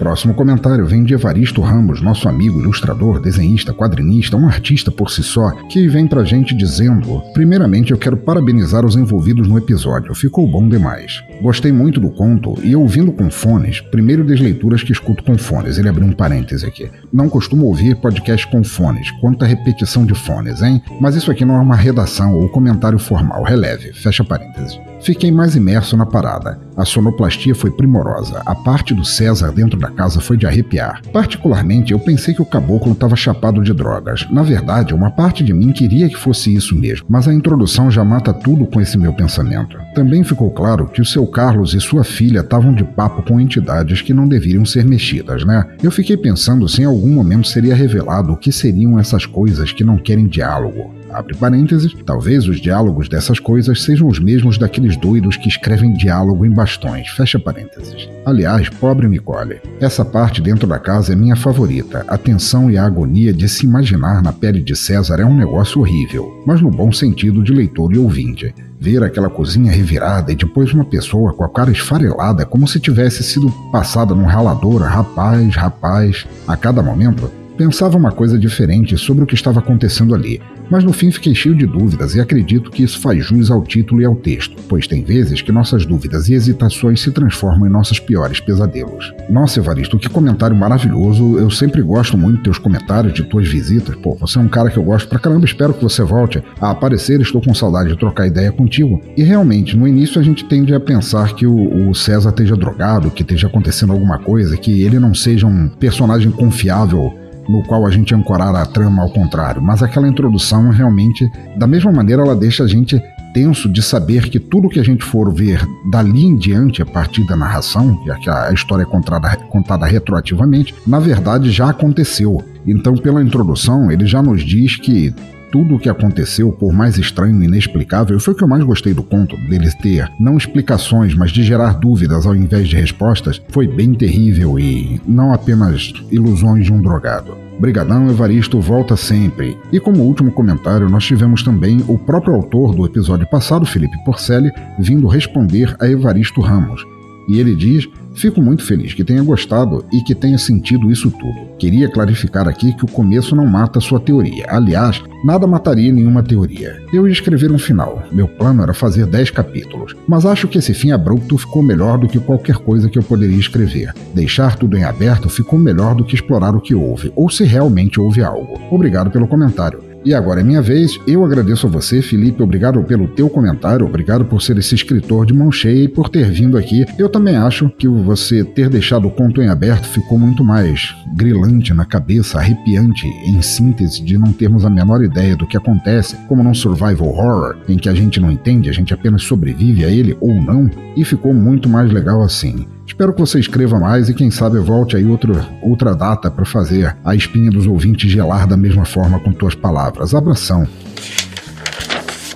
Próximo comentário vem de Evaristo Ramos, nosso amigo, ilustrador, desenhista, quadrinista, um artista por si só, que vem pra gente dizendo: Primeiramente, eu quero parabenizar os envolvidos no episódio, ficou bom demais. Gostei muito do conto e ouvindo com fones, primeiro das leituras que escuto com fones, ele abriu um parêntese aqui. Não costumo ouvir podcast com fones, quanta repetição de fones, hein? Mas isso aqui não é uma redação ou comentário formal, releve, fecha parênteses. Fiquei mais imerso na parada. A sonoplastia foi primorosa. A parte do César dentro da casa foi de arrepiar. Particularmente, eu pensei que o caboclo estava chapado de drogas. Na verdade, uma parte de mim queria que fosse isso mesmo, mas a introdução já mata tudo com esse meu pensamento. Também ficou claro que o seu Carlos e sua filha estavam de papo com entidades que não deveriam ser mexidas, né? Eu fiquei pensando se em algum momento seria revelado o que seriam essas coisas que não querem diálogo. Abre parênteses, talvez os diálogos dessas coisas sejam os mesmos daqueles doidos que escrevem diálogo em bastões. Fecha parênteses. Aliás, pobre Nicole. Essa parte dentro da casa é minha favorita. A tensão e a agonia de se imaginar na pele de César é um negócio horrível, mas no bom sentido de leitor e ouvinte. Ver aquela cozinha revirada e depois uma pessoa com a cara esfarelada como se tivesse sido passada num ralador, rapaz, rapaz. A cada momento, pensava uma coisa diferente sobre o que estava acontecendo ali, mas no fim fiquei cheio de dúvidas e acredito que isso faz jus ao título e ao texto, pois tem vezes que nossas dúvidas e hesitações se transformam em nossos piores pesadelos. Nossa, Evaristo, que comentário maravilhoso! Eu sempre gosto muito de teus comentários, de tuas visitas. Pô, você é um cara que eu gosto pra caramba, espero que você volte a aparecer, estou com saudade de trocar ideia contigo. E realmente, no início a gente tende a pensar que o, o César esteja drogado, que esteja acontecendo alguma coisa, que ele não seja um personagem confiável no qual a gente ancorar a trama ao contrário, mas aquela introdução realmente, da mesma maneira, ela deixa a gente tenso de saber que tudo que a gente for ver dali em diante, a partir da narração, já que a história é contada, contada retroativamente, na verdade já aconteceu. Então, pela introdução, ele já nos diz que tudo o que aconteceu, por mais estranho e inexplicável, foi o que eu mais gostei do conto, deles ter não explicações, mas de gerar dúvidas ao invés de respostas, foi bem terrível e não apenas ilusões de um drogado. Brigadão Evaristo volta sempre. E como último comentário, nós tivemos também o próprio autor do episódio passado, Felipe Porcelli, vindo responder a Evaristo Ramos. E ele diz Fico muito feliz que tenha gostado e que tenha sentido isso tudo. Queria clarificar aqui que o começo não mata sua teoria. Aliás, nada mataria nenhuma teoria. Eu ia escrever um final. Meu plano era fazer 10 capítulos, mas acho que esse fim abrupto ficou melhor do que qualquer coisa que eu poderia escrever. Deixar tudo em aberto ficou melhor do que explorar o que houve, ou se realmente houve algo. Obrigado pelo comentário. E agora é minha vez. Eu agradeço a você, Felipe. Obrigado pelo teu comentário. Obrigado por ser esse escritor de mão cheia e por ter vindo aqui. Eu também acho que você ter deixado o conto em aberto ficou muito mais grilante na cabeça, arrepiante, em síntese, de não termos a menor ideia do que acontece, como num survival horror, em que a gente não entende, a gente apenas sobrevive a ele ou não, e ficou muito mais legal assim. Espero que você escreva mais e quem sabe volte aí outro, outra data para fazer a espinha dos ouvintes gelar da mesma forma com tuas palavras. Abração.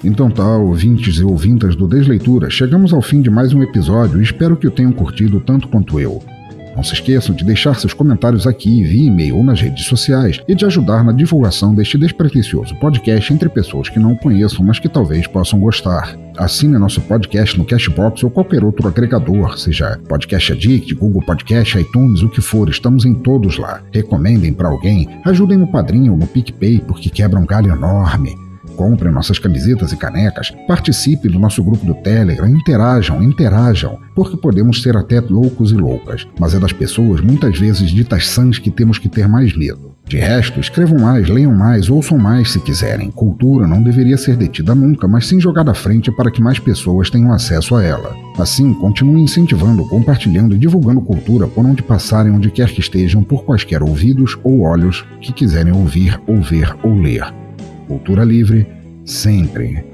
Então tá, ouvintes e ouvintas do Desleitura, chegamos ao fim de mais um episódio e espero que o tenham curtido tanto quanto eu. Não se esqueçam de deixar seus comentários aqui via e-mail ou nas redes sociais e de ajudar na divulgação deste despretensioso podcast entre pessoas que não conheçam, mas que talvez possam gostar. Assine nosso podcast no Cashbox ou qualquer outro agregador, seja Podcast Addict, Google Podcast, iTunes, o que for, estamos em todos lá. Recomendem para alguém, ajudem no Padrinho ou no PicPay, porque quebra um galho enorme. Compre nossas camisetas e canecas, participe do nosso grupo do Telegram, interajam, interajam, porque podemos ser até loucos e loucas, mas é das pessoas, muitas vezes ditas sãs, que temos que ter mais medo. De resto, escrevam mais, leiam mais, ouçam mais se quiserem. Cultura não deveria ser detida nunca, mas sim jogada à frente para que mais pessoas tenham acesso a ela. Assim, continue incentivando, compartilhando e divulgando cultura por onde passarem, onde quer que estejam, por quaisquer ouvidos ou olhos que quiserem ouvir, ou ver ou ler. Cultura livre, sempre.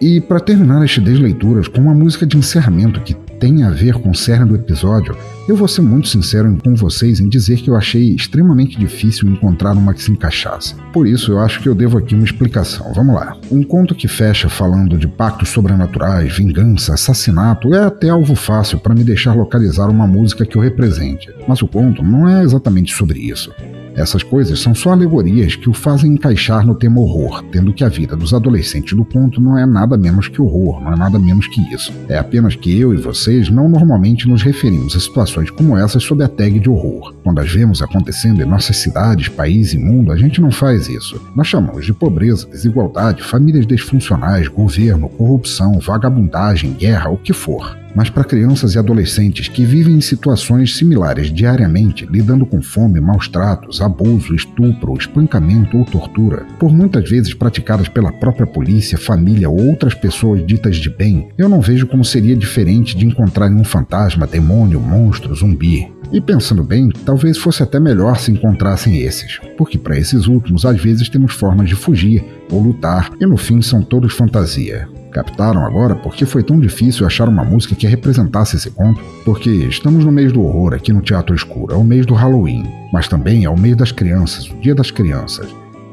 E para terminar este Desleituras com uma música de encerramento que tem a ver com o cerne do episódio, eu vou ser muito sincero com vocês em dizer que eu achei extremamente difícil encontrar uma que se encaixasse. Por isso, eu acho que eu devo aqui uma explicação. Vamos lá. Um conto que fecha falando de pactos sobrenaturais, vingança, assassinato é até alvo fácil para me deixar localizar uma música que eu represente. Mas o conto não é exatamente sobre isso. Essas coisas são só alegorias que o fazem encaixar no tema horror, tendo que a vida dos adolescentes do conto não é nada menos que horror, não é nada menos que isso. É apenas que eu e vocês não normalmente nos referimos a situações como essas sob a tag de horror. Quando as vemos acontecendo em nossas cidades, país e mundo, a gente não faz isso. Nós chamamos de pobreza, desigualdade, famílias disfuncionais, governo, corrupção, vagabundagem, guerra, o que for mas para crianças e adolescentes que vivem em situações similares diariamente, lidando com fome, maus tratos, abuso, estupro, espancamento ou tortura, por muitas vezes praticadas pela própria polícia, família ou outras pessoas ditas de bem, eu não vejo como seria diferente de encontrarem um fantasma, demônio, monstro, zumbi. E pensando bem, talvez fosse até melhor se encontrassem esses, porque para esses últimos às vezes temos formas de fugir ou lutar e no fim são todos fantasia. Captaram agora porque foi tão difícil achar uma música que representasse esse conto? Porque estamos no mês do horror aqui no Teatro Escuro, é o mês do Halloween, mas também é o mês das crianças, o Dia das Crianças.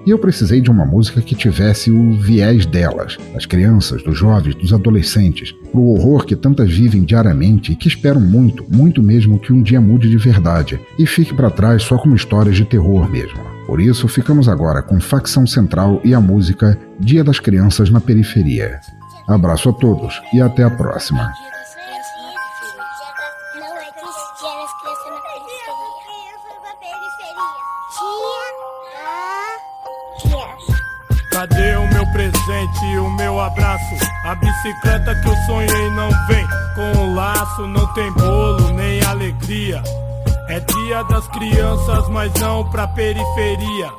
E eu precisei de uma música que tivesse o viés delas, das crianças, dos jovens, dos adolescentes, pro horror que tantas vivem diariamente e que esperam muito, muito mesmo que um dia mude de verdade e fique para trás só como histórias de terror mesmo. Por isso, ficamos agora com Facção Central e a música Dia das Crianças na Periferia. Abraço a todos e até a próxima. Cadê o meu presente e o meu abraço? A bicicleta que eu sonhei não vem com o laço, não tem bolo nem alegria. É dia das crianças, mas não pra periferia.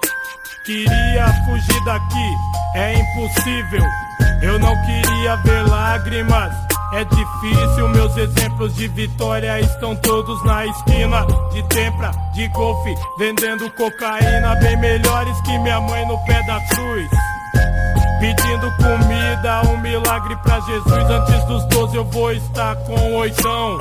Queria fugir daqui, é impossível. Eu não queria ver lágrimas. É difícil, meus exemplos de vitória estão todos na esquina de tempra, de golfe, vendendo cocaína bem melhores que minha mãe no pé da cruz. Pedindo comida, um milagre pra Jesus. Antes dos 12 eu vou estar com oitão.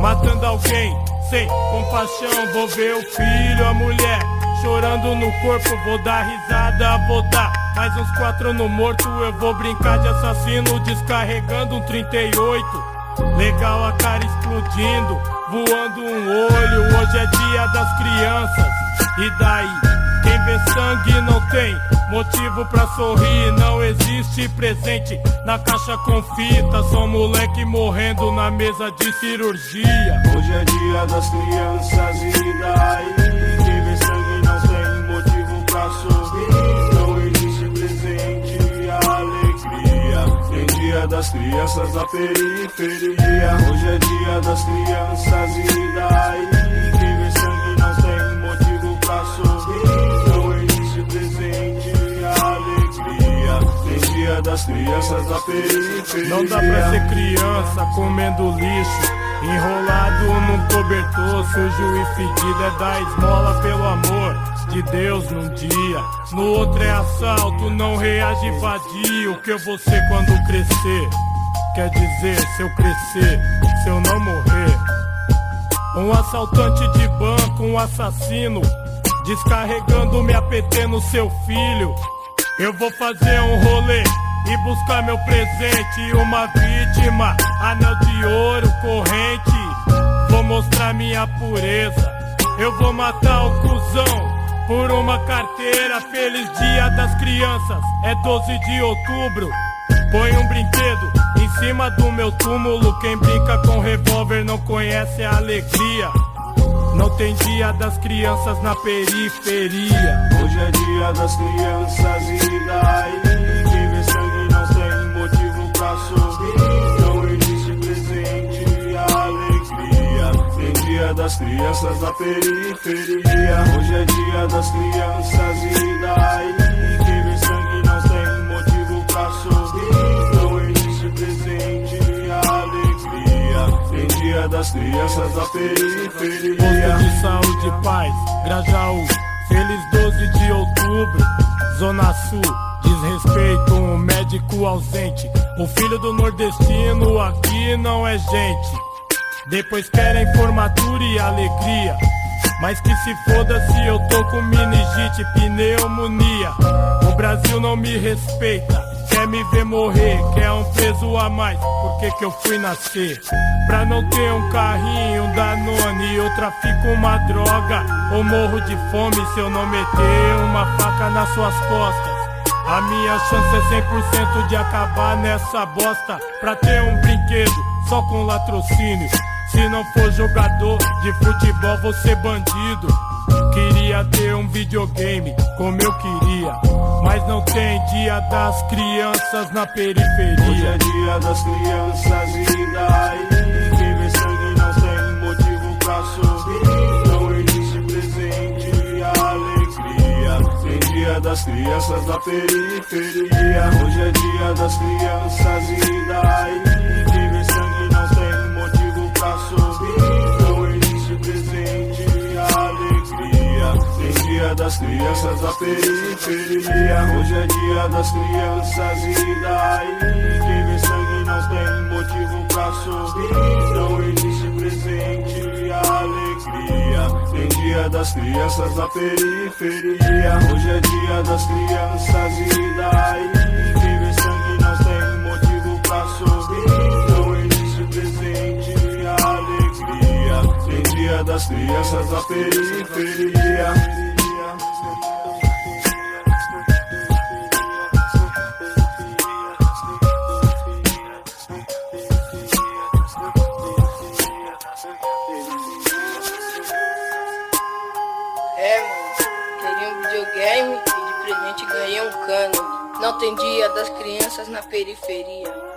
Matando alguém sem compaixão. Vou ver o filho, a mulher chorando no corpo. Vou dar risada, vou dar mais uns quatro no morto. Eu vou brincar de assassino, descarregando um 38. Legal a cara explodindo, voando um olho. Hoje é dia das crianças. E daí? Quem vê sangue não tem motivo pra sorrir. Não existe presente na caixa com fita. Só moleque morrendo na mesa de cirurgia. Hoje é dia das crianças e daí dia das crianças na periferia. Hoje é dia das crianças e daí Quem vê sangue não tem motivo pra sorrir. Não existe presente e alegria. Tem dia das crianças na periferia. Não dá pra ser criança comendo lixo. Enrolado num cobertor, sujo e fedido é dar esmola pelo amor de Deus num dia. No outro é assalto, não reage vadio. Que eu vou ser quando crescer? Quer dizer, se eu crescer, se eu não morrer. Um assaltante de banco, um assassino, descarregando minha PT no seu filho. Eu vou fazer um rolê e buscar meu presente. Uma vítima, anel de ouro, corrente. Vou mostrar minha pureza. Eu vou matar o cuzão por uma carteira. Feliz dia das crianças, é 12 de outubro. Põe um brinquedo em cima do meu túmulo. Quem brinca com revólver não conhece a alegria. Não tem dia das crianças na periferia. Hoje é dia das crianças e daí Quem vê sangue não tem motivo pra sorrir dia das crianças na periferia Hoje é dia das crianças e daí Quem vê sangue não tem motivo pra sorrir Não existe presente e alegria Tem dia das crianças na periferia Posto de saúde paz, Grajaú. Feliz 12 de outubro, Zona Sul. Desrespeito, um médico ausente. O filho do nordestino aqui não é gente. Depois querem formatura e alegria. Mas que se foda se eu tô com meningite, pneumonia. O Brasil não me respeita. Quer me ver morrer, quer um peso a mais, por que que eu fui nascer? Pra não ter um carrinho, um Danone, eu trafico uma droga Ou morro de fome se eu não meter uma faca nas suas costas A minha chance é 100% de acabar nessa bosta Pra ter um brinquedo, só com latrocínio Se não for jogador de futebol, vou ser bandido. Queria ter um videogame como eu queria, mas não tem dia das crianças na Hoje periferia. é dia das crianças e daí Quem vê sangue não tem motivo pra sorrir Não existe presente e alegria. Tem dia das crianças na periferia. Hoje é dia das crianças e daí dia das crianças na periferia Hoje é dia das crianças e daí Quem vê sangue não tem motivo pra sorrir Não existe presente e alegria Tem dia das crianças na periferia. Hoje é dia das crianças e daí? Quem vê sangue não tem motivo pra sorrir. Não presente e alegria. Tem dia das crianças na periferia. Tem dia das crianças na periferia.